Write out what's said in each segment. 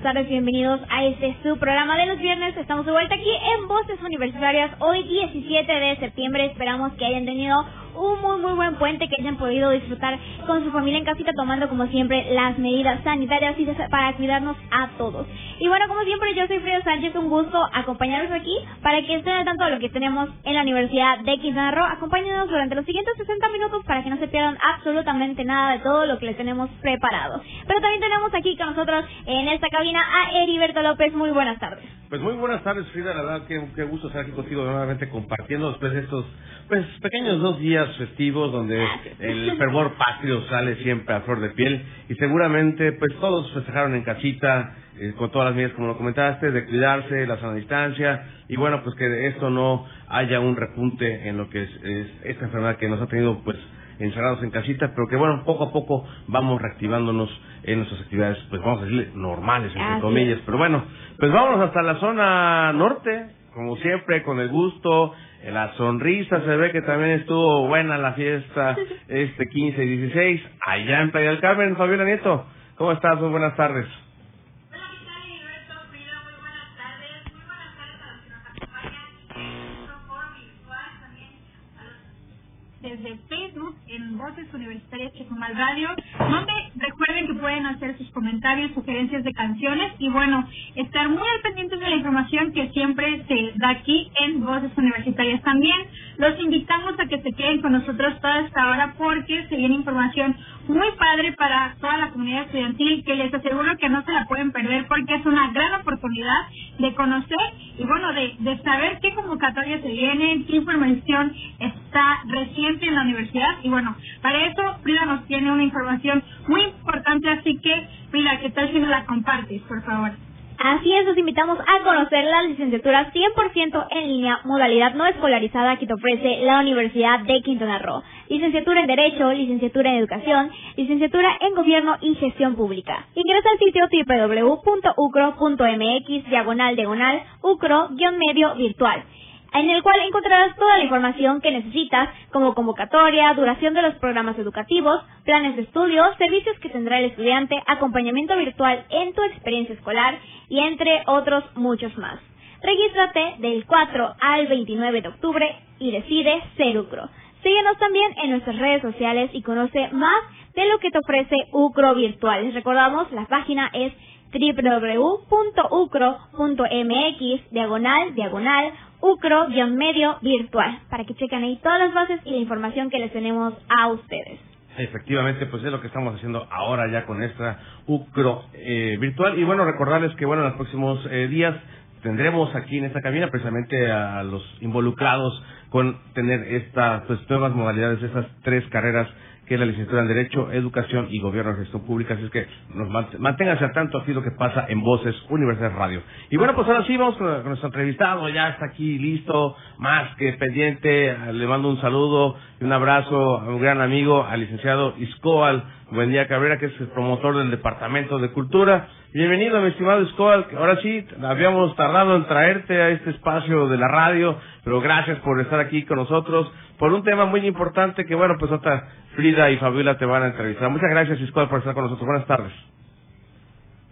Buenas tardes, bienvenidos a este su programa de los viernes. Estamos de vuelta aquí en Voces Universitarias. Hoy 17 de septiembre esperamos que hayan tenido un muy muy buen puente que hayan podido disfrutar con su familia en casita tomando como siempre las medidas sanitarias y para cuidarnos a todos. Y bueno, como siempre yo soy Frida Sánchez, un gusto acompañarlos aquí para que estén al tanto de lo que tenemos en la Universidad de Quintana Roo. Acompáñenos durante los siguientes 60 minutos para que no se pierdan absolutamente nada de todo lo que les tenemos preparado. Pero también tenemos aquí con nosotros en esta cabina a Heriberto López. Muy buenas tardes. Pues muy buenas tardes, Frida. La verdad, qué, qué gusto estar aquí contigo nuevamente compartiendo después de estos pues pequeños dos días festivos donde el fervor patrio sale siempre a flor de piel y seguramente pues todos festejaron en casita eh, con todas las medidas como lo comentaste de cuidarse, la sana distancia y bueno pues que de esto no haya un repunte en lo que es, esta enfermedad que nos ha tenido pues encerrados en casita, pero que bueno, poco a poco vamos reactivándonos en nuestras actividades, pues vamos a decirle normales, entre comillas. Pero bueno, pues vámonos hasta la zona norte, como siempre, con el gusto, la sonrisa, se ve que también estuvo buena la fiesta este 15 y 16 allá en Playa del Carmen. Fabiola Nieto, ¿cómo estás? Muy buenas tardes. Muy buenas tardes. Muy buenas tardes a los que nos acompañan a los desde Facebook en Voces Universitarias Chetumal Radio, donde recuerden que pueden hacer sus comentarios, sugerencias de canciones y bueno, estar muy al pendientes de la información que siempre se da aquí en Voces Universitarias también. Los invitamos a que se queden con nosotros toda esta hora porque se viene información muy padre para toda la comunidad estudiantil que les aseguro que no se la pueden perder porque es una gran oportunidad de conocer y bueno, de, de saber qué convocatoria se viene, qué información está reciente en la universidad y bueno, para eso Nos tiene una información muy importante, así que Frida, ¿qué tal si nos la compartes, por favor? Así es, los invitamos a conocer la licenciatura 100% en línea, modalidad no escolarizada que te ofrece la Universidad de Quintana Roo. Licenciatura en Derecho, licenciatura en Educación, licenciatura en Gobierno y Gestión Pública. Ingresa al sitio www.ucro.mx, diagonal, diagonal, ucro-medio virtual en el cual encontrarás toda la información que necesitas, como convocatoria, duración de los programas educativos, planes de estudio, servicios que tendrá el estudiante, acompañamiento virtual en tu experiencia escolar y entre otros muchos más. Regístrate del 4 al 29 de octubre y decide ser UCRO. Síguenos también en nuestras redes sociales y conoce más de lo que te ofrece UCRO Virtual. Les recordamos, la página es www.ucro.mx, diagonal, diagonal, ucro-medio virtual, para que chequen ahí todas las bases y la información que les tenemos a ustedes. Efectivamente, pues es lo que estamos haciendo ahora ya con esta UCRO eh, virtual. Y bueno, recordarles que bueno, en los próximos eh, días tendremos aquí en esta cabina precisamente a los involucrados con tener estas pues, nuevas modalidades, esas tres carreras que es la licenciatura en Derecho, Educación y Gobierno de Gestión Pública. Así es que nos manténganse al tanto así lo que pasa en Voces Universidad Radio. Y bueno, pues ahora sí vamos con, nuestro entrevistado. Ya está aquí listo, más que pendiente. Le mando un saludo y un abrazo a un gran amigo, al licenciado Iscoal Buen día, Cabrera, que es el promotor del Departamento de Cultura. Bienvenido, mi estimado Escoal. Ahora sí, habíamos tardado en traerte a este espacio de la radio, pero gracias por estar aquí con nosotros por un tema muy importante que, bueno, pues otra Frida y Fabiola te van a entrevistar. Muchas gracias, Escoal, por estar con nosotros. Buenas tardes.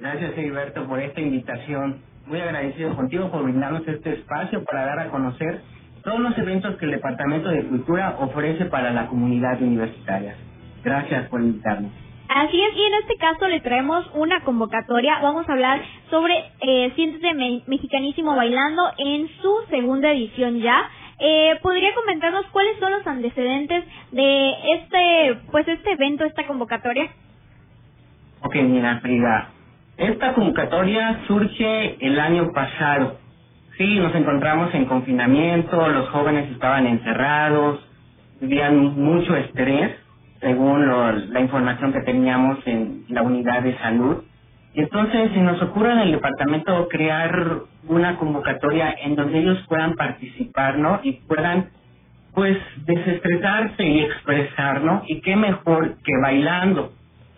Gracias, Heriberto, por esta invitación. Muy agradecido contigo por brindarnos este espacio para dar a conocer todos los eventos que el Departamento de Cultura ofrece para la comunidad universitaria. Gracias por invitarnos. Así es, y en este caso le traemos una convocatoria. Vamos a hablar sobre eh, Siéntete Mexicanísimo Bailando en su segunda edición ya. Eh, ¿Podría comentarnos cuáles son los antecedentes de este, pues este evento, esta convocatoria? Ok, mira, Frida. Esta convocatoria surge el año pasado. Sí, nos encontramos en confinamiento, los jóvenes estaban encerrados, vivían mucho estrés según la información que teníamos en la unidad de salud. Entonces se nos ocurre en el departamento crear una convocatoria en donde ellos puedan participar, ¿no? Y puedan, pues, desestresarse y expresar, ¿no? Y qué mejor que bailando.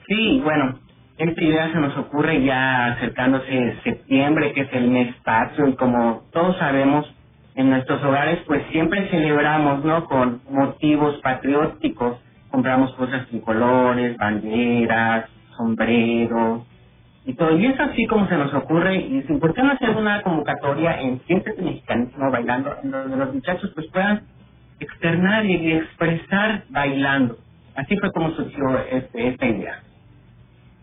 Sí, bueno, esta idea se nos ocurre ya acercándose septiembre, que es el mes patrio, y como todos sabemos, en nuestros hogares, pues siempre celebramos, ¿no? Con motivos patrióticos. Compramos cosas tricolores, banderas, sombreros, y todo. Y es así como se nos ocurre, y es importante hacer una convocatoria en Siéntete Mexicanismo Bailando, en donde los muchachos pues puedan externar y expresar bailando. Así fue como surgió este, esta idea.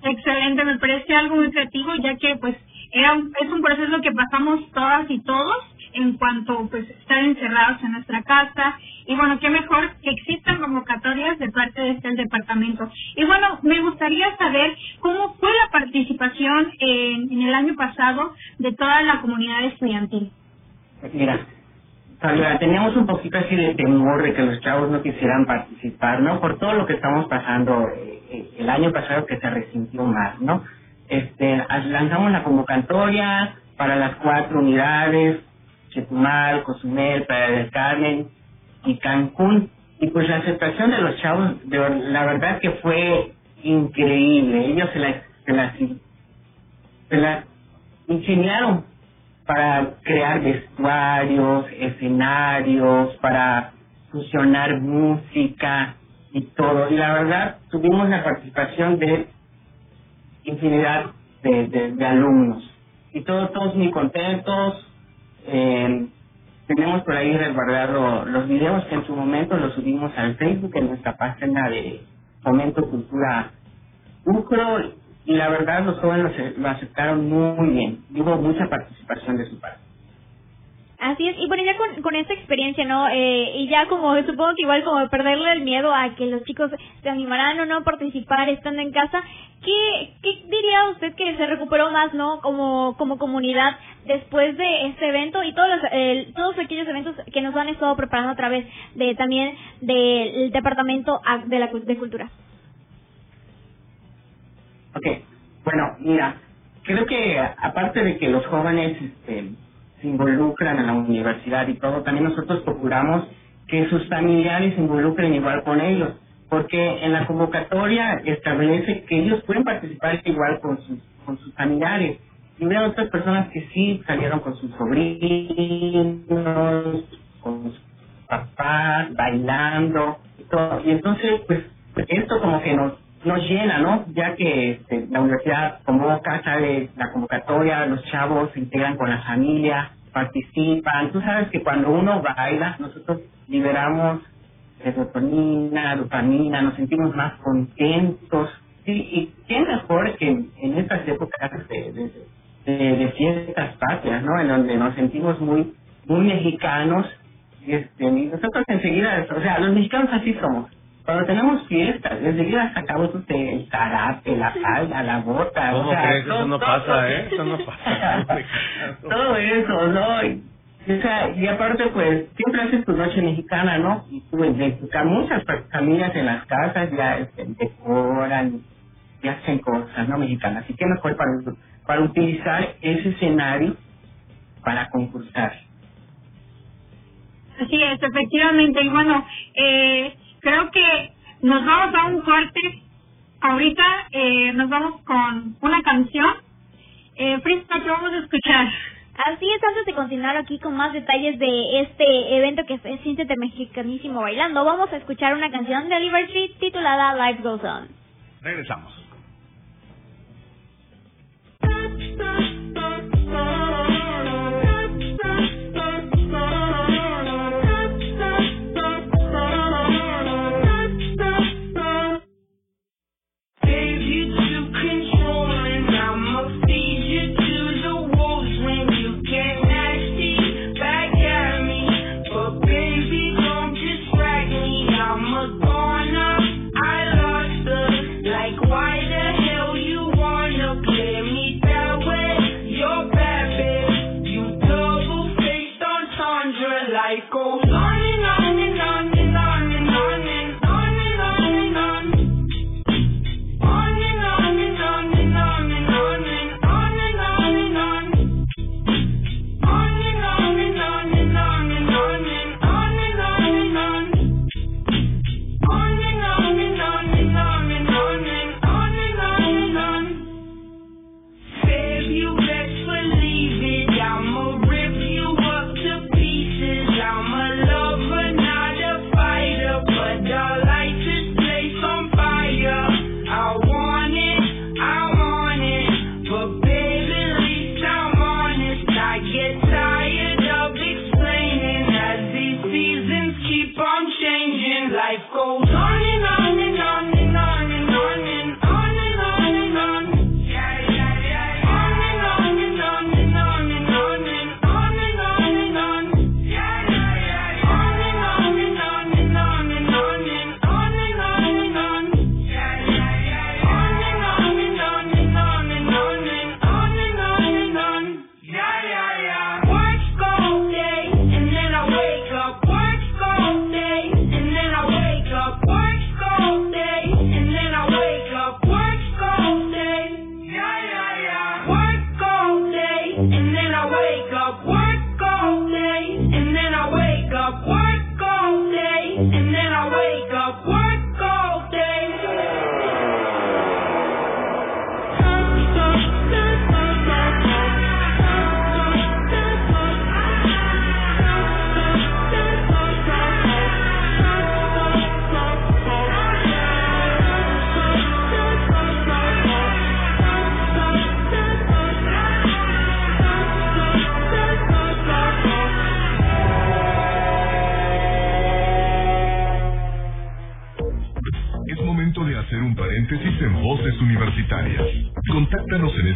Excelente, me parece algo muy creativo, ya que pues era es un proceso que pasamos todas y todos en cuanto pues estar encerrados en nuestra casa y bueno qué mejor que existan convocatorias de parte de este departamento y bueno me gustaría saber cómo fue la participación en, en el año pasado de toda la comunidad estudiantil mira teníamos un poquito así de temor de que los chavos no quisieran participar, ¿no? Por todo lo que estamos pasando eh, eh, el año pasado que se resintió más, ¿no? Este, lanzamos la convocatoria para las cuatro unidades, Chetumal, Cozumel, Playa del Carmen y Cancún. Y pues la aceptación de los chavos, de, la verdad que fue increíble. Ellos se la, se la, se la ingeniaron para crear vestuarios, escenarios, para fusionar música y todo. Y la verdad, tuvimos la participación de infinidad de, de, alumnos. Y todos, todos muy contentos, eh, tenemos por ahí resguardado los videos que en su momento los subimos al Facebook en nuestra página de Fomento Cultura Ucro y la verdad los jóvenes lo aceptaron muy bien. Hubo mucha participación de su parte. Así es, y bueno, ya con, con esta experiencia, ¿no? Eh, y ya como, supongo que igual como perderle el miedo a que los chicos se animarán o no a participar estando en casa, ¿qué, qué diría usted que se recuperó más, ¿no? Como, como comunidad después de este evento y todos los, todos aquellos eventos que nos han estado preparando a través de también del Departamento de, la, de Cultura. Ok, bueno, mira, creo que aparte de que los jóvenes este, se involucran en la universidad y todo, también nosotros procuramos que sus familiares se involucren igual con ellos, porque en la convocatoria establece que ellos pueden participar igual con sus, con sus familiares. Y veo otras personas que sí salieron con sus sobrinos, con sus papás, bailando y todo. Y entonces, pues, esto como que nos nos llena, ¿no? Ya que este, la universidad convoca, sabe la convocatoria, los chavos se integran con la familia, participan. Tú sabes que cuando uno baila, nosotros liberamos serotonina, dopamina, nos sentimos más contentos. Sí, y qué mejor que en, estas épocas de, de, fiestas patrias, ¿no? En donde nos sentimos muy muy mexicanos. Este, y nosotros enseguida, o sea, los mexicanos así somos cuando tenemos fiestas, enseguida sacamos el karate, la falda, la bota. ¿Cómo o sea, crees? Eso no pasa, ¿eh? Eso no pasa. todo eso, ¿no? Y, o sea, y aparte, pues, siempre haces tu noche mexicana, ¿no? Y tú, muchas familias en las casas ya este, decoran y hacen cosas, ¿no? Mexicanas. Así que mejor para, para utilizar ese escenario para concursar. Así es, efectivamente. Y bueno, eh creo que nos vamos a un corte. Ahorita eh, nos vamos con una canción. Eh, Frista, ¿qué vamos a escuchar? Así es, antes de continuar aquí con más detalles de este evento que es Siéntete Mexicanísimo Bailando, vamos a escuchar una canción de Liberty titulada Life Goes On. Regresamos.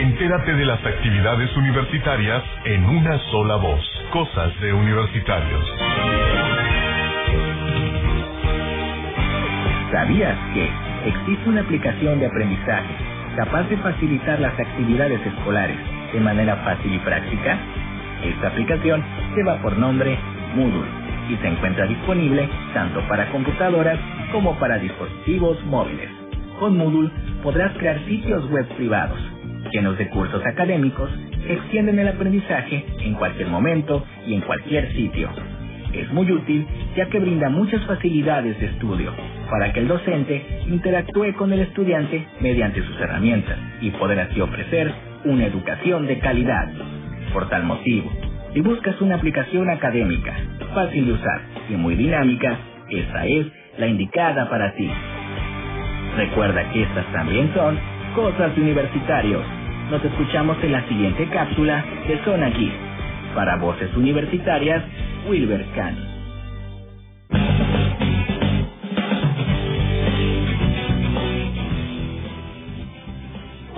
Entérate de las actividades universitarias en una sola voz. Cosas de universitarios. ¿Sabías que existe una aplicación de aprendizaje capaz de facilitar las actividades escolares de manera fácil y práctica? Esta aplicación lleva por nombre Moodle y se encuentra disponible tanto para computadoras como para dispositivos móviles. Con Moodle podrás crear sitios web privados, llenos de cursos académicos extienden el aprendizaje en cualquier momento y en cualquier sitio. Es muy útil ya que brinda muchas facilidades de estudio para que el docente interactúe con el estudiante mediante sus herramientas y poder así ofrecer una educación de calidad. Por tal motivo, si buscas una aplicación académica, fácil de usar y muy dinámica, esta es la indicada para ti. Recuerda que estas también son cosas universitarios. Nos escuchamos en la siguiente cápsula de Zona aquí. Para voces universitarias, Wilber Kahn.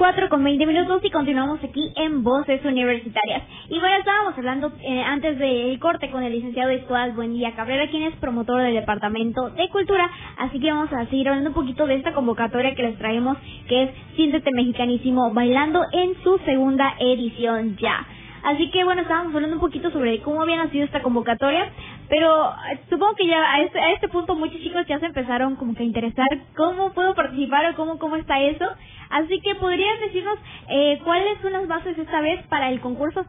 4 con 20 minutos y continuamos aquí en Voces Universitarias. Y bueno, estábamos hablando eh, antes del corte con el licenciado Escuadal Buendía Cabrera, quien es promotor del Departamento de Cultura. Así que vamos a seguir hablando un poquito de esta convocatoria que les traemos, que es Siéntete Mexicanísimo, bailando en su segunda edición ya. Así que bueno, estábamos hablando un poquito sobre cómo había nacido esta convocatoria, pero eh, supongo que ya a este, a este punto muchos chicos ya se empezaron como que a interesar cómo puedo participar o cómo, cómo está eso. Así que podrías decirnos eh, cuáles son las bases esta vez para el concurso.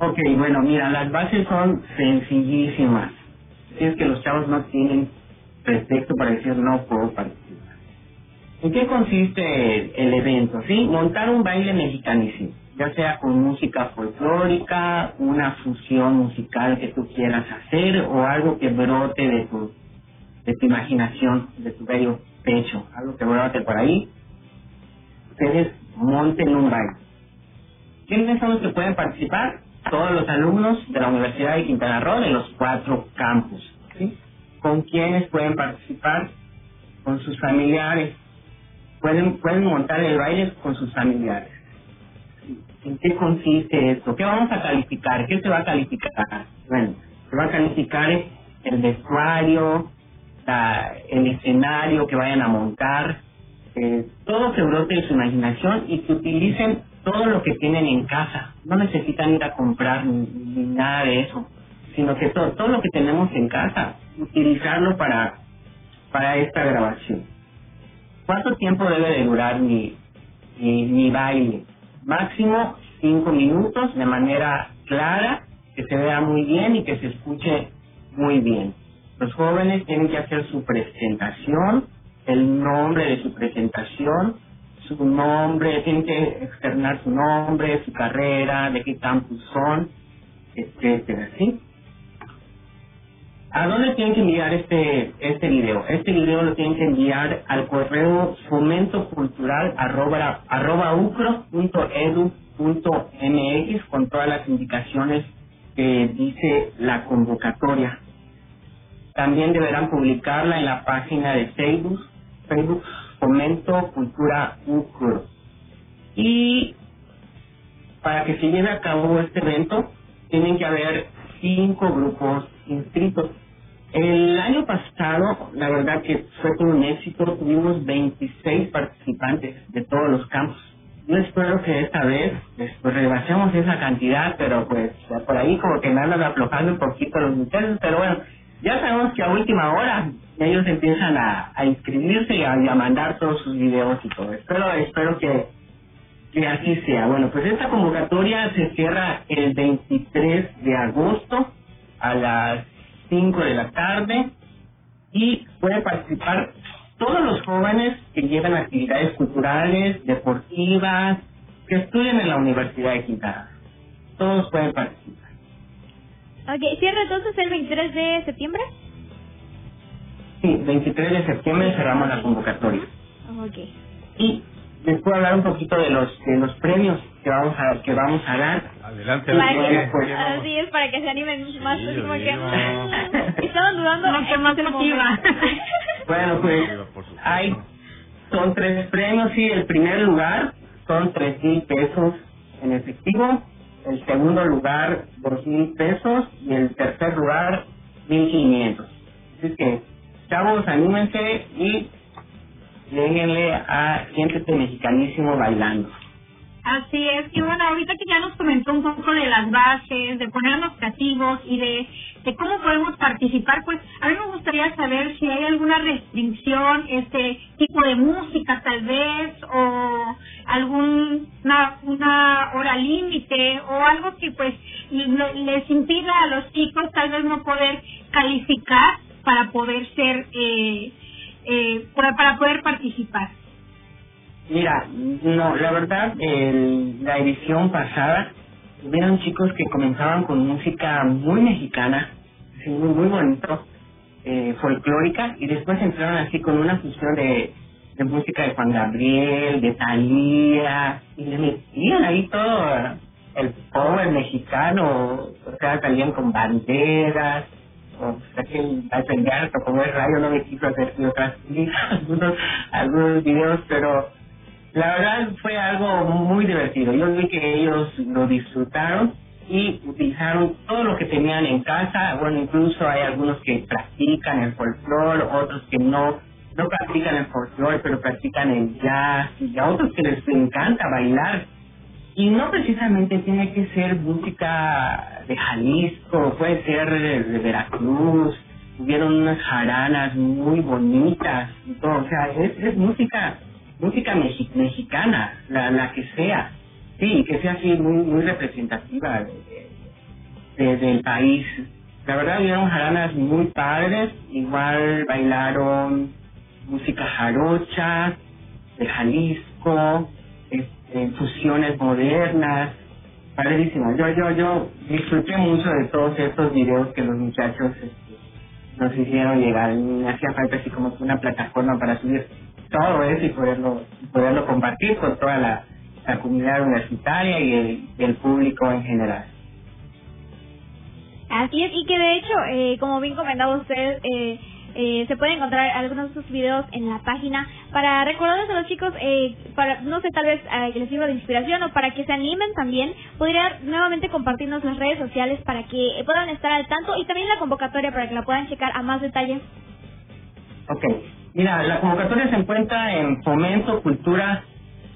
Ok, bueno, mira, las bases son sencillísimas. es que los chavos no tienen pretexto para decir no puedo participar. ¿En qué consiste el evento? Sí, montar un baile mexicanísimo, ya sea con música folclórica, una fusión musical que tú quieras hacer o algo que brote de tu, de tu imaginación, de tu bello pecho, algo que brote por ahí ustedes monten un baile. ¿Quiénes son los que pueden participar? Todos los alumnos de la Universidad de Quintana Roo de los cuatro campus. ¿Con quiénes pueden participar? Con sus familiares. Pueden, pueden montar el baile con sus familiares. ¿En qué consiste esto? ¿Qué vamos a calificar? ¿Qué se va a calificar? Bueno, se va a calificar el vestuario, el escenario que vayan a montar, eh, todo que brote de su imaginación y que utilicen todo lo que tienen en casa. No necesitan ir a comprar ni, nada de eso, sino que todo, todo lo que tenemos en casa, utilizarlo para, para esta grabación. ¿Cuánto tiempo debe de durar mi, mi, mi baile? Máximo cinco minutos de manera clara, que se vea muy bien y que se escuche muy bien. Los jóvenes tienen que hacer su presentación el nombre de su presentación, su nombre, tienen que externar su nombre, su carrera, de qué campus son, etcétera, ¿sí? ¿A dónde tienen que enviar este este video? Este video lo tienen que enviar al correo fomentocultural arroba, arroba mx con todas las indicaciones que dice la convocatoria. También deberán publicarla en la página de Facebook Facebook Fomento Cultura UCRO. Y para que se lleve a cabo este evento, tienen que haber cinco grupos inscritos. El año pasado, la verdad que fue todo un éxito, tuvimos 26 participantes de todos los campos. Yo espero que esta vez pues, rebasemos esa cantidad, pero pues por ahí como que me andan aflojando un poquito los muchachos, pero bueno, ya sabemos que a última hora ellos empiezan a, inscribirse y a, mandar todos sus videos y todo. Espero, espero que, que así sea. Bueno, pues esta convocatoria se cierra el 23 de agosto a las 5 de la tarde y puede participar todos los jóvenes que llevan actividades culturales, deportivas, que estudien en la Universidad de Quintana. Todos pueden participar. Ok, ¿cierra entonces el 23 de septiembre? Sí, 23 de septiembre cerramos la convocatoria. Ok. Y les puedo hablar un poquito de los de los premios que vamos a que vamos a dar. Adelante, pues, así es, para que se animen más. Sí, así como yo que, digo. mm, estaban dudando. Lo que más motiva. Bueno, pues hay son tres premios y el primer lugar son tres mil pesos en efectivo, el segundo lugar dos mil pesos y el tercer lugar mil quinientos. Así que chavos anímense y léguenle a Siéntete Mexicanísimo bailando. Así es, y bueno, ahorita que ya nos comentó un poco de las bases, de ponernos creativos y de, cómo podemos participar, pues a mí me gustaría saber si hay alguna restricción, este tipo de música tal vez, o alguna una hora límite, o algo que pues le- les impida a los chicos tal vez no poder calificar para poder ser, eh, eh, para, poder participar. Mira, no, la verdad, el- la edición pasada, hubieron chicos que comenzaban con música muy mexicana, así muy, muy bonito, eh, folclórica, y después entraron así con una fusión de, música de Juan Gabriel, de Thalía, y le metían ahí todo el power mexicano, o sea, salían con banderas, que al pelear como el rayo no me quiso hacer y otras algunos algunos videos pero la verdad fue algo muy divertido. Yo vi que ellos lo disfrutaron y utilizaron todo lo que tenían en casa. Bueno incluso hay algunos que practican el folclore otros que no no practican el folclore pero practican el jazz y a otros que les encanta bailar y no precisamente tiene que ser música de Jalisco, puede ser de, Veracruz, hubieron unas jaranas muy bonitas y todo, o sea, es, música música mexi- mexicana, la, la que sea, sí, que sea así muy muy representativa de- de- del país. La verdad hubieron jaranas muy padres, igual bailaron música jarocha de Jalisco, este, fusiones modernas, padrísimo. Yo, yo, yo disfruté mucho de todos estos videos que los muchachos este, nos hicieron llegar. Me hacía falta así como una plataforma para subir todo eso y poderlo, poderlo compartir con toda la, comunidad universitaria y el, el público en general. Así es, y que de hecho, eh, como bien comentaba usted, eh, eh, se pueden encontrar algunos de sus videos en la página para recordarles a los chicos, eh, para no sé, tal vez eh, les sirva de inspiración o para que se animen también, podría nuevamente compartirnos las redes sociales para que puedan estar al tanto y también la convocatoria para que la puedan checar a más detalle. Ok, mira, la convocatoria se encuentra en Fomento Cultura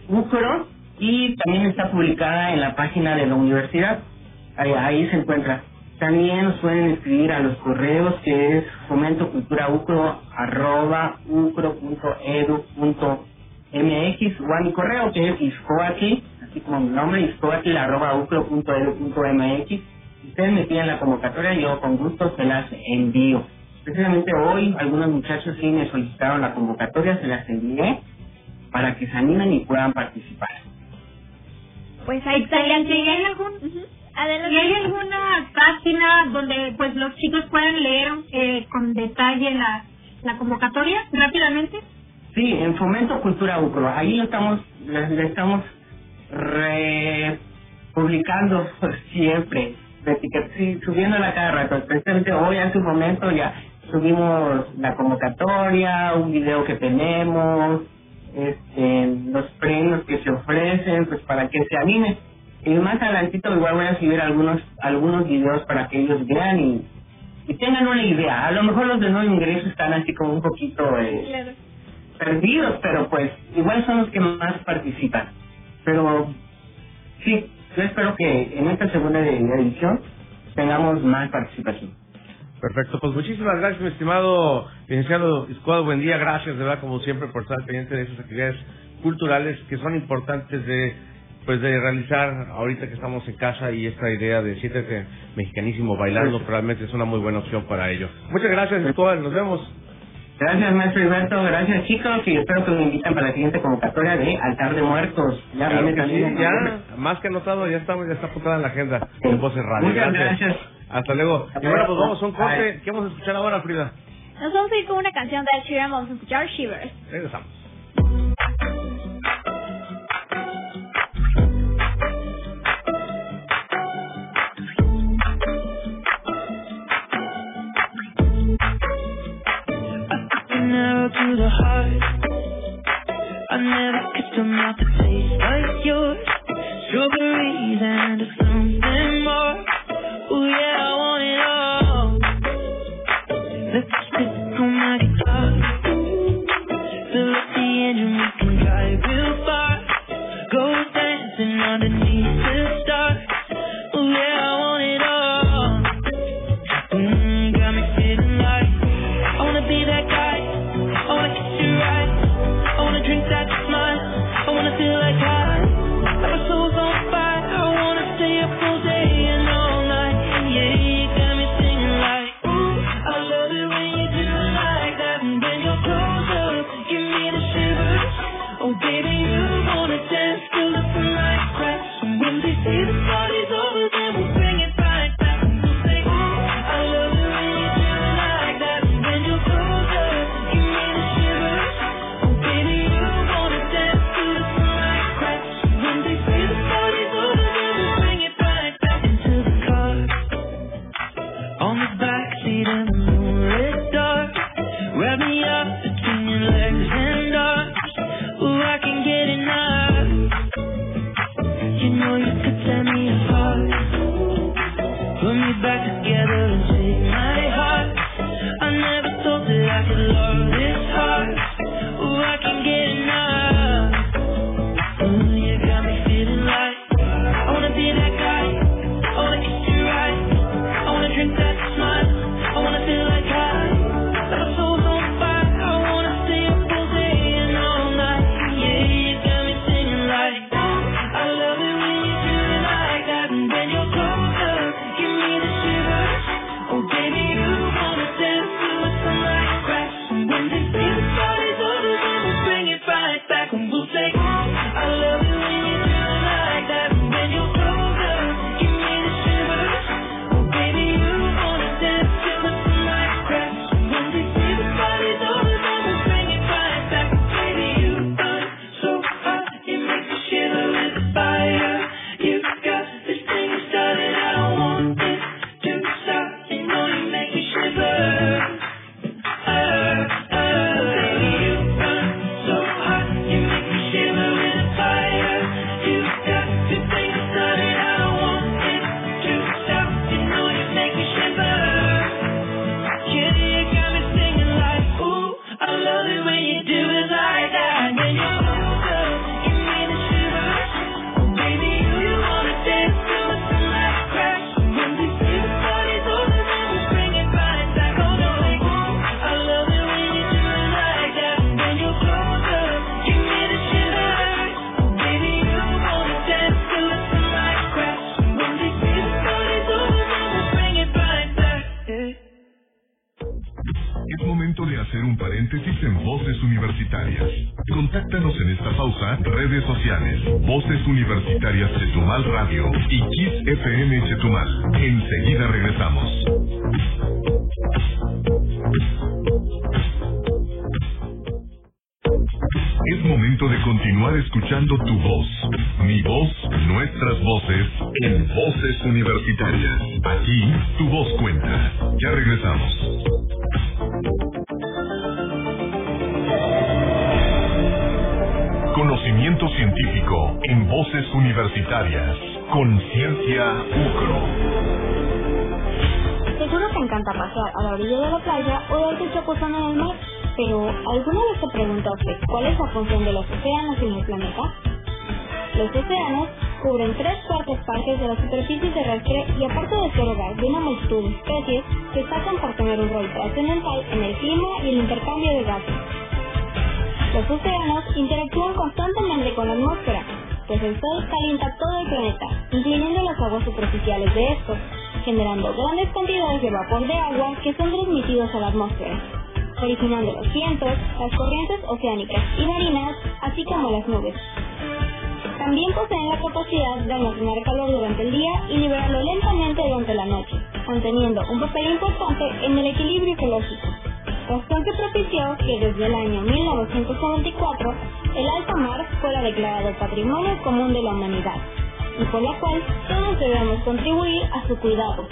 UCRO y también está publicada en la página de la universidad. Ahí, ahí se encuentra. También nos pueden escribir a los correos que es fomentoculturaucro arroba ucro.edu.mx o a mi correo que es iscoatl, así como mi nombre, iscoatl arroba ucro.edu.mx. Ustedes me piden la convocatoria yo con gusto se las envío. Precisamente hoy algunos muchachos sí me solicitaron la convocatoria, se las envié para que se animen y puedan participar. Pues ahí está. Excelente. ¿Y hay ¿Y hay alguna página donde pues los chicos puedan leer eh, con detalle la, la convocatoria rápidamente? Sí, en Fomento Cultura UCRO, ahí lo estamos, le, le estamos republicando siempre, subiéndola cada rato. Especialmente hoy, hace un momento, ya subimos la convocatoria, un video que tenemos, este, los premios que se ofrecen, pues para que se animen. Y más adelantito igual voy a subir algunos algunos videos para que ellos vean y, y tengan una idea. A lo mejor los de nuevo ingreso están así como un poquito eh, Claro. perdidos, pero pues igual son los que más participan. Pero sí, yo espero que en esta segunda edición tengamos más participación. Perfecto, pues muchísimas gracias, mi estimado licenciado Iscuado. Buen día, gracias de verdad, como siempre, por estar pendiente de esas actividades culturales que son importantes de pues de realizar ahorita que estamos en casa y esta idea de siéntete mexicanísimo bailando realmente es una muy buena opción para ello. Muchas gracias, Escobar, nos vemos. Gracias, maestro Alberto, gracias chicos y espero que me inviten para la siguiente convocatoria de Altar de Muertos. Ya, claro viene también, sí, ya más que anotado, ya está, ya está apuntada en la agenda en Voces Radio. Muchas gracias. gracias. Hasta luego. Y bueno, pues vamos a un corte. ¿Qué vamos a escuchar ahora, Frida? Nos vamos a ir con una canción de Sheeran, vamos a escuchar Shivers. Regresamos. to Universitarias. Conciencia Ucro. Seguro te encanta pasear a la orilla de la playa o darte chapuzón en el mar, pero ¿alguna vez te preguntaste cuál es la función de los océanos en el planeta? Los océanos cubren tres cuartas partes de la superficie terrestre y aparte de ser hogar de una multitud de especies, destacan por tener un rol trascendental en el clima y el intercambio de gases. Los océanos interactúan constantemente con la atmósfera, pues el sol calienta todo el planeta, incluyendo las aguas superficiales de estos, generando grandes cantidades de vapor de agua que son transmitidos a la atmósfera, originando los vientos, las corrientes oceánicas y marinas, así como las nubes. También poseen la capacidad de almacenar calor durante el día y liberarlo lentamente durante la noche, conteniendo un papel importante en el equilibrio ecológico. Razón que propició que desde el año 1994 el alta mar fuera declarado Patrimonio Común de la Humanidad y por la cual todos debemos contribuir a su cuidado.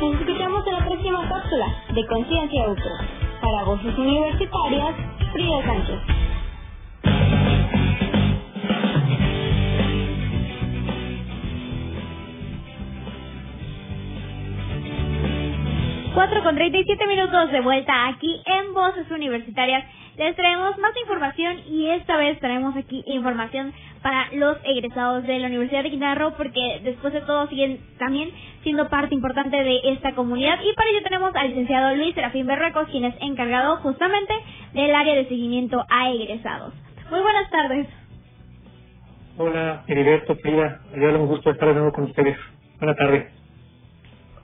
Nos escuchamos en la próxima cápsula de Conciencia UCRO. Para Voces Universitarias, Frida Sánchez. Cuatro con 37 minutos de vuelta aquí en Voces Universitarias. Les traemos más información y esta vez traemos aquí información para los egresados de la Universidad de Quintana Roo porque después de todo siguen también siendo parte importante de esta comunidad y para ello tenemos al licenciado Luis Serafín Berrecos quien es encargado justamente del área de seguimiento a egresados. Muy buenas tardes. Hola, Heriberto, Frida, me un gusto estar de nuevo con ustedes. Buenas tardes.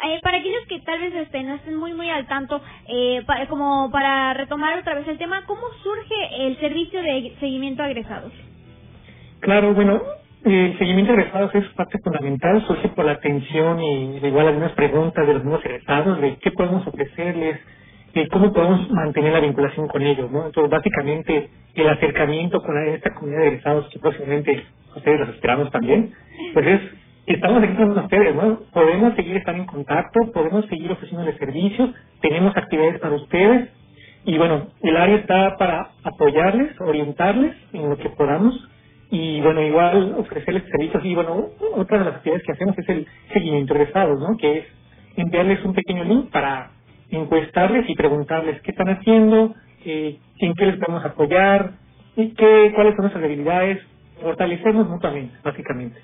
Eh, para aquellos que tal vez estén, no estén muy muy al tanto, eh, como para retomar otra vez el tema, ¿cómo surge el servicio de seguimiento a egresados? Claro, bueno, el seguimiento a egresados es parte fundamental, surge por la atención y igual algunas preguntas de los nuevos egresados, de qué podemos ofrecerles, de cómo podemos mantener la vinculación con ellos, ¿no? Entonces, básicamente, el acercamiento con esta comunidad de egresados, que próximamente ustedes los esperamos también, pues es estamos aquí con ustedes, ¿no? Podemos seguir estando en contacto, podemos seguir ofreciéndoles servicios, tenemos actividades para ustedes y bueno, el área está para apoyarles, orientarles en lo que podamos y bueno, igual ofrecerles servicios y bueno, otra de las actividades que hacemos es el seguimiento de estados, ¿no? Que es enviarles un pequeño link para encuestarles y preguntarles qué están haciendo, eh, en qué les podemos apoyar, y qué, cuáles son nuestras debilidades, fortalecernos mutuamente, básicamente.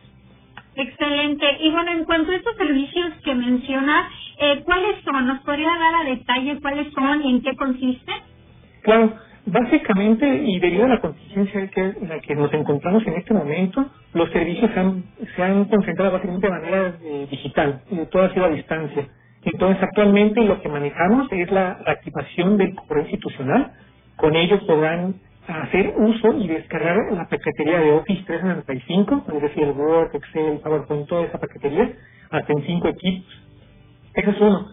Excelente. Y bueno, en cuanto a estos servicios que menciona, eh, ¿cuáles son? ¿Nos podría dar a detalle cuáles son y en qué consiste? Claro, básicamente y debido a la contingencia en la que nos encontramos en este momento, los servicios se han, se han concentrado básicamente de manera eh, digital, eh, todo ha sido a distancia. Entonces, actualmente lo que manejamos es la activación del correo institucional. Con ello podrán hacer uso y descargar la paquetería de Office 395, es decir, Word, Excel, PowerPoint, toda esa paquetería, hasta en cinco equipos. Eso es uno.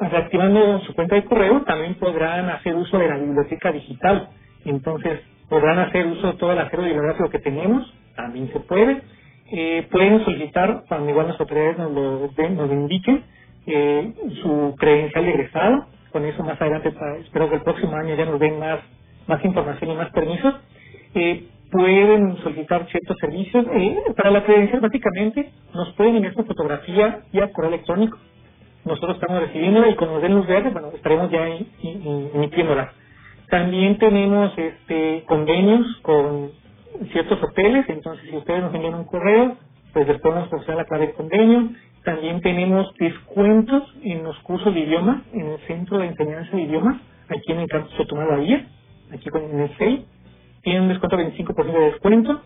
reactivando su cuenta de correo, también podrán hacer uso de la biblioteca digital. Entonces, podrán hacer uso de todo el acervo bibliográfico que tenemos, también se puede. Eh, pueden solicitar, cuando igual las autoridades nos lo, nos indiquen, eh, su credencial de egresado. Con eso más adelante, espero que el próximo año ya nos den más más información y más permisos, eh, pueden solicitar ciertos servicios. Eh, para la credencial, básicamente, nos pueden enviar su fotografía vía correo electrónico. Nosotros estamos recibiéndola y cuando nos den luz verde, bueno, estaremos ya emitiéndola. También tenemos este convenios con ciertos hoteles, entonces si ustedes nos envían un correo, pues les podemos ofrecer la clave de convenio. También tenemos descuentos en los cursos de idioma, en el Centro de Enseñanza de Idiomas, aquí en el campus de Tomada Bahía aquí con el tiene tienen un descuento de 25% de descuento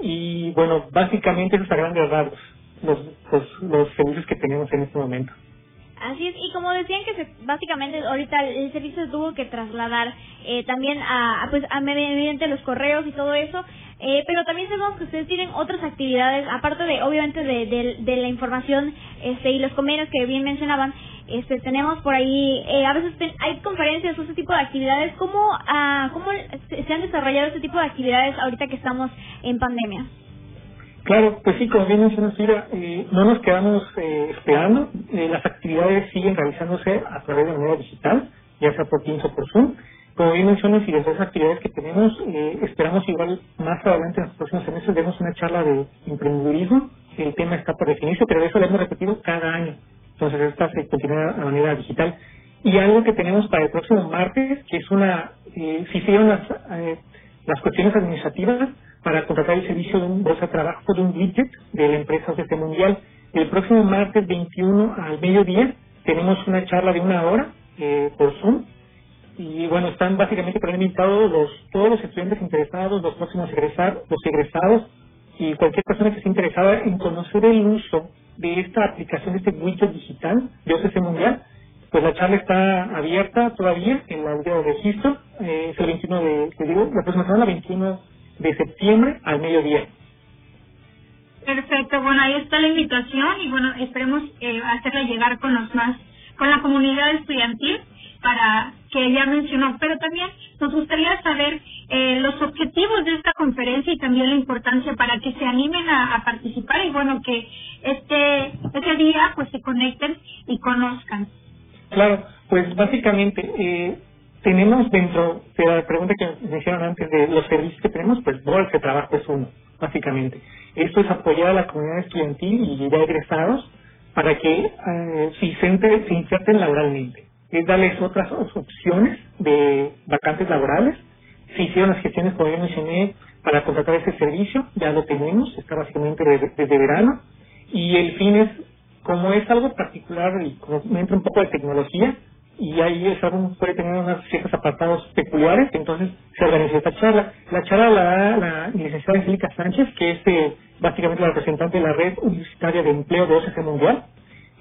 y bueno, básicamente esos a grandes rasgos los, los, los servicios que tenemos en este momento. Así es, y como decían que se, básicamente ahorita el servicio tuvo que trasladar eh, también a, pues a mediante los correos y todo eso, eh, pero también sabemos que ustedes tienen otras actividades, aparte de obviamente de, de, de la información este y los convenios que bien mencionaban, este, tenemos por ahí, eh, a veces hay conferencias o ese tipo de actividades. ¿Cómo, ah, ¿Cómo se han desarrollado ese tipo de actividades ahorita que estamos en pandemia? Claro, pues sí, como bien mencionas, Mira, eh, no nos quedamos eh, esperando. Eh, las actividades siguen realizándose a través de manera digital, ya sea por Teams o por Zoom. Como bien mencionas, y desde esas actividades que tenemos, eh, esperamos igual más adelante en los próximos semestres demos una charla de emprendedurismo. El tema está por definirse, pero eso lo hemos repetido cada año. Entonces, esta se continúa de manera digital. Y algo que tenemos para el próximo martes, que es una, eh, se hicieron las, eh, las cuestiones administrativas para contratar el servicio de un bolsa de trabajo de un widget de la empresa OCT Mundial. El próximo martes 21 al mediodía tenemos una charla de una hora eh, por Zoom. Y bueno, están básicamente por invitados los, todos los estudiantes interesados, los próximos egresar, los egresados y cualquier persona que esté interesada en conocer el uso de esta aplicación, de este widget digital de OCC Mundial, pues la charla está abierta todavía en la de registro, eh, es el 21 de, digo, la próxima semana, 21 de septiembre al mediodía. Perfecto, bueno, ahí está la invitación y bueno, esperemos eh, hacerla llegar con los más, con la comunidad estudiantil para que ya mencionó, pero también nos gustaría saber eh, los objetivos de esta conferencia y también la importancia para que se animen a, participar y bueno, que este, este día pues se conecten y conozcan. Claro, pues básicamente eh, tenemos dentro de la pregunta que me hicieron antes de los servicios que tenemos, pues bolsa de trabajo es uno, básicamente. Esto es apoyar a la comunidad estudiantil y ya egresados para que eh, se, se inserten laboralmente. Es darles otras opciones de vacantes laborales. Se hicieron las gestiones, como ya mencioné, para contratar ese servicio, ya lo tenemos, está básicamente desde, verano. Y el fin es, como es algo particular y como entra un poco de tecnología, y ahí es algo, puede tener unos ciertos apartados peculiares, entonces se organiza esta charla. La charla la da la licenciada Angélica Sánchez, que es eh, básicamente la representante de la red universitaria de empleo de OCC Mundial,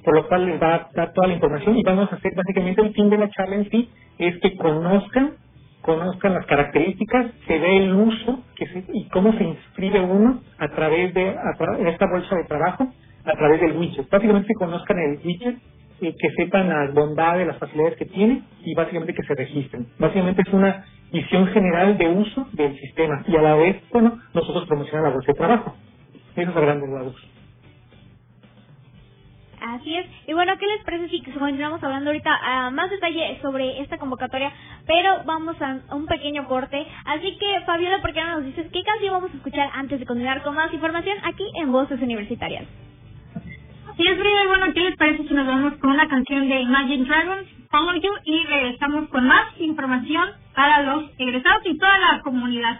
por lo cual les va a dar toda la información y vamos a hacer básicamente el fin de la charla en sí, es que conozcan conozcan las características, se ve el uso que y cómo se inscribe uno a través de esta bolsa de trabajo, a través del widget. Básicamente conozcan el widget y que sepan las bondades, las facilidades que tiene y básicamente que se registren. Básicamente es una visión general de uso del sistema y a la vez, bueno, nosotros promocionamos la bolsa de trabajo. Eso es a grandes rasgos. Así es. Y bueno, ¿qué les parece si continuamos hablando ahorita a más detalle sobre esta convocatoria? Pero vamos a un pequeño corte. Así que, Fabiola, ¿por qué no nos dices qué canción vamos a escuchar antes de continuar con más información aquí en Voces Universitarias? Sí, es y bueno, ¿qué les parece si nos vamos con una canción de Imagine Dragons, Follow You, y regresamos con más información para los egresados y toda la comunidad?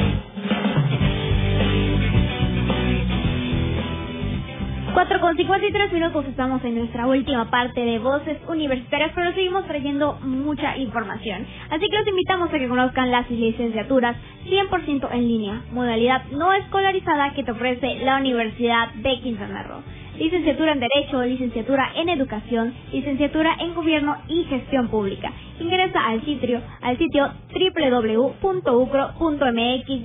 4 con 53 minutos estamos en nuestra última parte de Voces Universitarias, pero seguimos trayendo mucha información. Así que los invitamos a que conozcan las licenciaturas 100% en línea, modalidad no escolarizada que te ofrece la Universidad de Quintana Roo. Licenciatura en Derecho, licenciatura en Educación, licenciatura en Gobierno y Gestión Pública. Ingresa al sitio, al sitio www.ucro.mx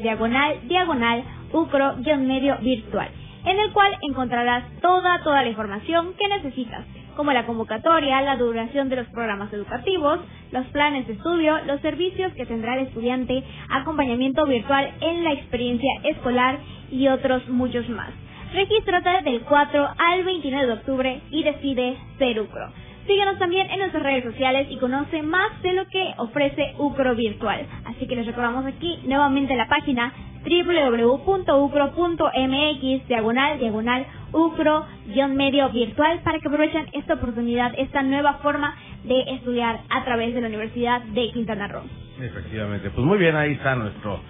diagonal diagonal ucro-medio virtual en el cual encontrarás toda, toda la información que necesitas, como la convocatoria, la duración de los programas educativos, los planes de estudio, los servicios que tendrá el estudiante, acompañamiento virtual en la experiencia escolar y otros muchos más. Regístrate del 4 al 29 de octubre y decide ser UCRO. Síguenos también en nuestras redes sociales y conoce más de lo que ofrece UCRO Virtual. Así que les recordamos aquí nuevamente la página www.ucro.mx diagonal diagonal ucro-medio virtual para que aprovechen esta oportunidad, esta nueva forma de estudiar a través de la Universidad de Quintana Roo. Efectivamente, pues muy bien, ahí está nuestro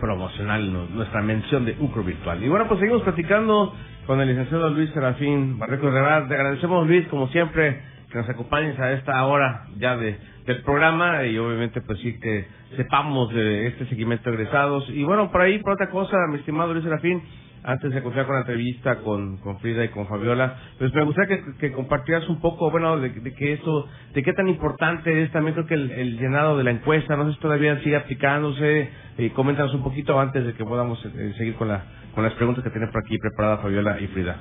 promocional, nuestra mención de UCRO virtual. Y bueno, pues seguimos platicando con el licenciado Luis Serafín Barreco Herrera. Te agradecemos, Luis, como siempre, que nos acompañes a esta hora ya de del programa y obviamente pues sí que sepamos de este seguimiento de egresados. Y bueno, por ahí, por otra cosa, mi estimado Luis Serafín, antes de continuar con la entrevista con, con Frida y con Fabiola, pues me gustaría que, que compartieras un poco, bueno, de, de, que eso, de qué tan importante es también creo que el, llenado de la encuesta, no sé si todavía sigue aplicándose, y coméntanos un poquito antes de que podamos eh, seguir con, la, con las preguntas que tienen por aquí preparadas Fabiola y Frida.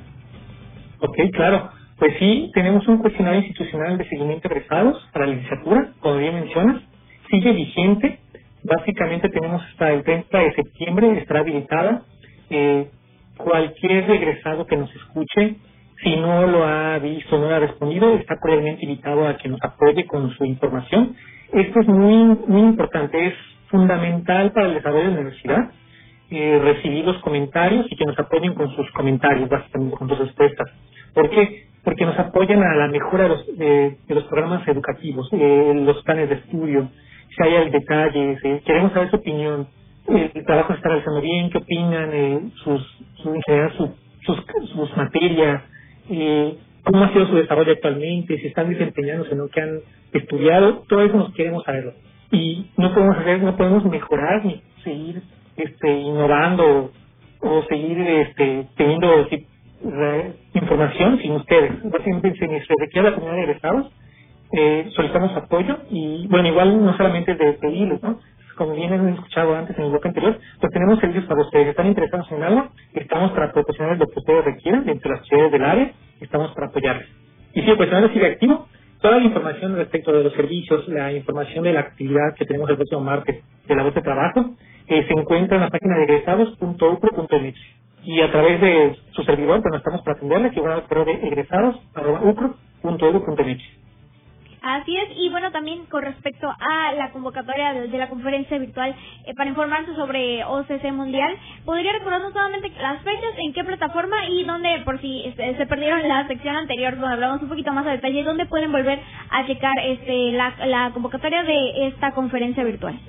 Ok, claro. Pues sí, tenemos un cuestionario institucional de seguimiento egresados para la licenciatura, como bien mencionas, sigue vigente, básicamente tenemos hasta el 30 de septiembre, estará habilitada. Eh, cualquier egresado que nos escuche, si no lo ha visto, no lo ha respondido, está cordialmente invitado a que nos apoye con su información. Esto es muy, muy importante, es fundamental para el desarrollo de la universidad, eh, recibir los comentarios y que nos apoyen con sus comentarios, básicamente con sus respuestas. ¿Por qué? porque nos apoyan a la mejora de los, de, los programas educativos, eh, los planes de estudio, si hay detalles, eh, queremos saber su opinión, el trabajo está realizando bien, qué opinan, eh, sus, su, en general sus, sus materias, eh, cómo ha sido su desarrollo actualmente, si están desempeñándose en lo que han estudiado, todo eso nos queremos saberlo. Y no podemos hacer, no podemos mejorar ni seguir este innovando o seguir este teniendo información sin ustedes. Básicamente se nos requiere la comunidad de egresados, eh, solicitamos apoyo y, bueno, igual no solamente de pedirles, ¿no? Como bien han escuchado antes en el bloque anterior, pues tenemos servicios para ustedes. Están interesados en algo, estamos para proporcionarles lo que ustedes requieran dentro de las ciudades del área, estamos para apoyarles. Y si el cuestionario sigue activo, toda la información respecto de los servicios, la información de la actividad que tenemos el próximo martes de la voz de trabajo, eh, se encuentra en la página de egresados.upro.mx y a través de su servidor, pues estamos para atenderle, que va al correo de egresados Así es, y bueno, también con respecto a la convocatoria de, la conferencia virtual eh, para informarse sobre OCC Mundial, ¿podría recordarnos nuevamente las fechas, en qué plataforma y dónde, por si este, se perdieron la sección anterior donde hablamos un poquito más a detalle, dónde pueden volver a checar este, la, la convocatoria de esta conferencia virtual?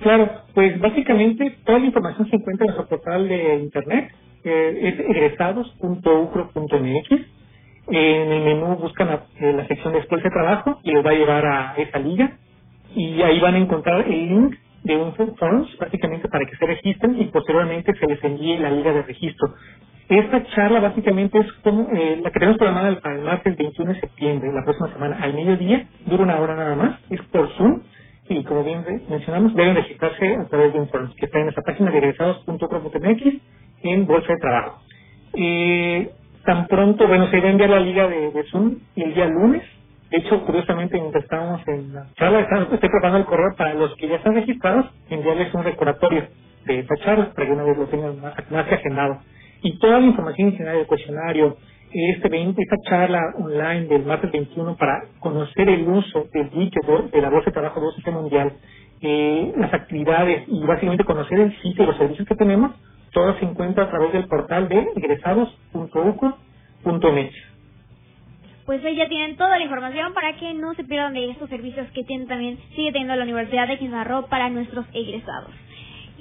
Claro, pues básicamente toda la información se encuentra en nuestro portal de internet, eh, es egresados.ucro.mx. En el menú buscan la, eh, sección después de trabajo y les va a llevar a esa liga y ahí van a encontrar el link de un forms básicamente para que se registren y posteriormente se les envíe la liga de registro. Esta charla básicamente es como eh, la que tenemos programada para el martes 21 de septiembre, la próxima semana, al mediodía, dura una hora nada más, es por Zoom y como bien mencionamos, deben registrarse a través de informes que está en nuestra página de egresados.com.mx en Bolsa de Trabajo. Eh, tan pronto, bueno, se va a enviar la liga de, Zoom el día lunes. De hecho, curiosamente, mientras estábamos en la charla, estoy preparando el correo para los que ya están registrados, enviarles un recordatorio de esta charla para que una vez lo tengan más, más agendado. y toda la información general del cuestionario, este 20, esta charla online del martes 21 para conocer el uso del dicho de la Bolsa de Trabajo de OCC Mundial, eh, las actividades y básicamente conocer el sitio y los servicios que tenemos, todo se encuentra a través del portal de egresados.uco.net. Pues ahí ya tienen toda la información para que no se pierdan de estos servicios que tiene también, sigue teniendo la Universidad de Quintana para nuestros egresados.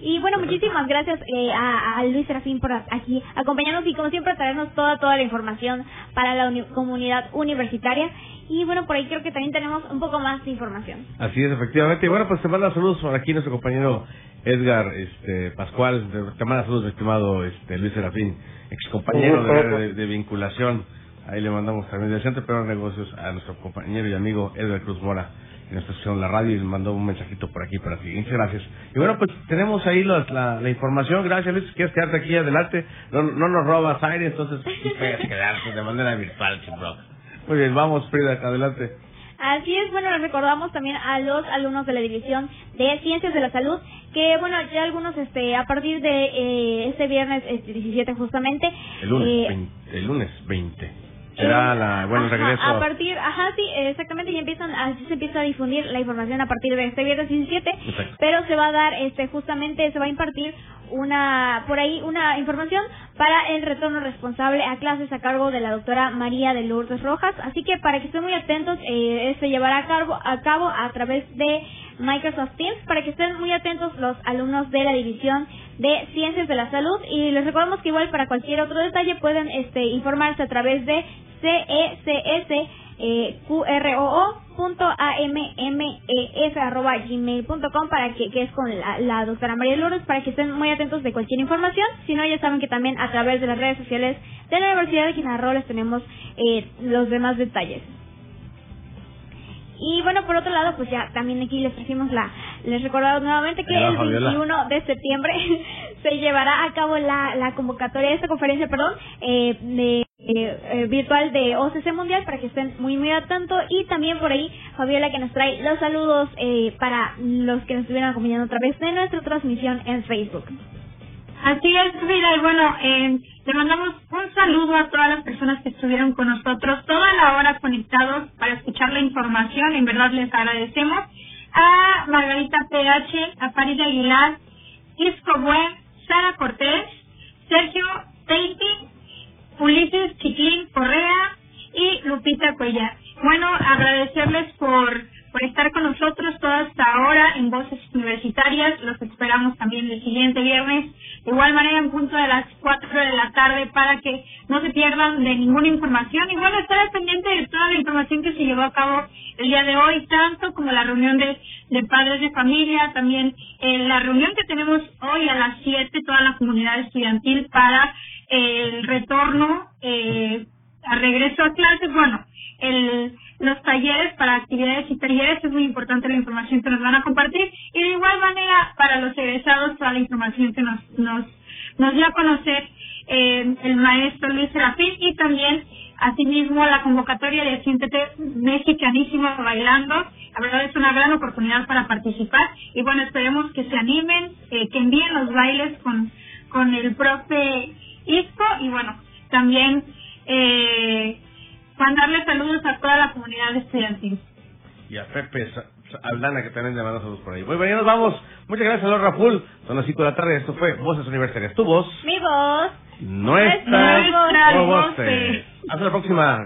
Y bueno, muchísimas gracias eh, a, Luis Serafín por aquí acompañarnos y como siempre traernos toda, toda la información para la comunidad universitaria. Y bueno, por ahí creo que también tenemos un poco más de información. Así es, efectivamente. Y bueno, pues te manda saludos por aquí nuestro compañero Edgar este, Pascual. Te manda saludos, estimado este, Luis Serafín, ex compañero de, vinculación. Ahí le mandamos también del Centro Peruano de Negocios a nuestro compañero y amigo Edgar Cruz Mora en esta sesión la radio y le mandó un mensajito por aquí para ti. Muchas gracias. Y bueno, pues tenemos ahí la, la, información. Gracias, Luis. ¿Quieres quedarte aquí adelante? No, no nos robas aire, entonces puedes quedarte de manera virtual, bro. Muy bien, vamos, Frida, adelante. Así es, bueno, les recordamos también a los alumnos de la División de Ciencias de la Salud que, bueno, ya algunos, este, a partir de eh, este viernes este, 17 justamente... El lunes, eh, el lunes 20 será la bueno regreso. a partir ajá sí exactamente y empiezan así se empieza a difundir la información a partir de este viernes 17 pero se va a dar este justamente se va a impartir una por ahí una información para el retorno responsable a clases a cargo de la doctora María de Lourdes Rojas. Así que para que estén muy atentos eh, se llevará a cabo a cabo a través de Microsoft Teams para que estén muy atentos los alumnos de la división de Ciencias de la Salud. Y les recordamos que igual para cualquier otro detalle pueden este informarse a través de CECS eh, gmail.com para que, que es con la, doctora María Lourdes para que estén muy atentos de cualquier información. Si no ya saben que también a través de las redes sociales de la Universidad de Quintana les tenemos eh, los demás detalles y bueno, por otro lado, pues ya también aquí les trajimos la, les recordamos nuevamente que el 21 de septiembre se llevará a cabo la, la convocatoria de esta conferencia, perdón, eh, de eh, eh, virtual de OCC Mundial para que estén muy muy atentos y también por ahí Fabiola que nos trae los saludos eh, para los que nos estuvieron acompañando a través de nuestra transmisión en Facebook. Así es, Frida, y bueno, eh, le mandamos un saludo a todas las personas que estuvieron con nosotros toda la hora conectados para escuchar la información, en verdad les agradecemos. A Margarita PH, a Farida Aguilar, Isco Buen, Sara Cortés, Sergio Teiti, Ulises Chiquín Correa y Lupita Cuellar. Bueno, agradecerles por por estar con nosotros toda esta hora en Voces Universitarias. Los esperamos también el siguiente viernes, de igual manera en punto de las 4 de la tarde para que no se pierdan de ninguna información. Y bueno, estar pendiente de toda la información que se llevó a cabo el día de hoy, tanto como la reunión de, de padres de familia, también eh, la reunión que tenemos hoy a las 7, toda la comunidad estudiantil para el retorno eh, a regreso a clases. Bueno, el los talleres para actividades y talleres, es muy importante la información que nos van a compartir. Y de igual manera para los egresados toda la información que nos, nos, nos dio a conocer eh, el maestro Luis Serafín y también asimismo la convocatoria de Siéntete Mexicanísimo Bailando. La verdad es una gran oportunidad para participar. Y bueno, esperemos que se animen, eh, que envíen los bailes con, con el profe Isco. Y bueno, también eh, mandarle saludos a toda la comunidad estudiantil. Y a Pepe Aldana, que también le manda saludos por ahí. Muy bien, nos vamos. Muchas gracias, Lord Raful. Son las 5 de la tarde. Esto fue Voces Universitarias. Tu voz. Mi voz. Nuestra, Nuestra voz. Hasta la próxima.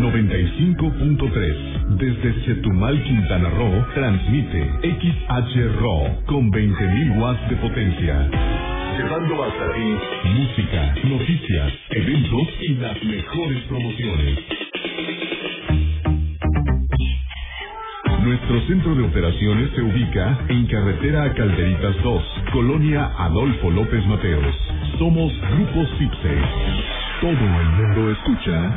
95.3 desde Chetumal, Quintana Roo, transmite XHRO con 20.000 watts de potencia. Llevando hasta ti música, noticias, eventos y las mejores promociones. Nuestro centro de operaciones se ubica en carretera a Calderitas 2, Colonia Adolfo López Mateos. Somos Grupo Cipse. Todo el mundo escucha.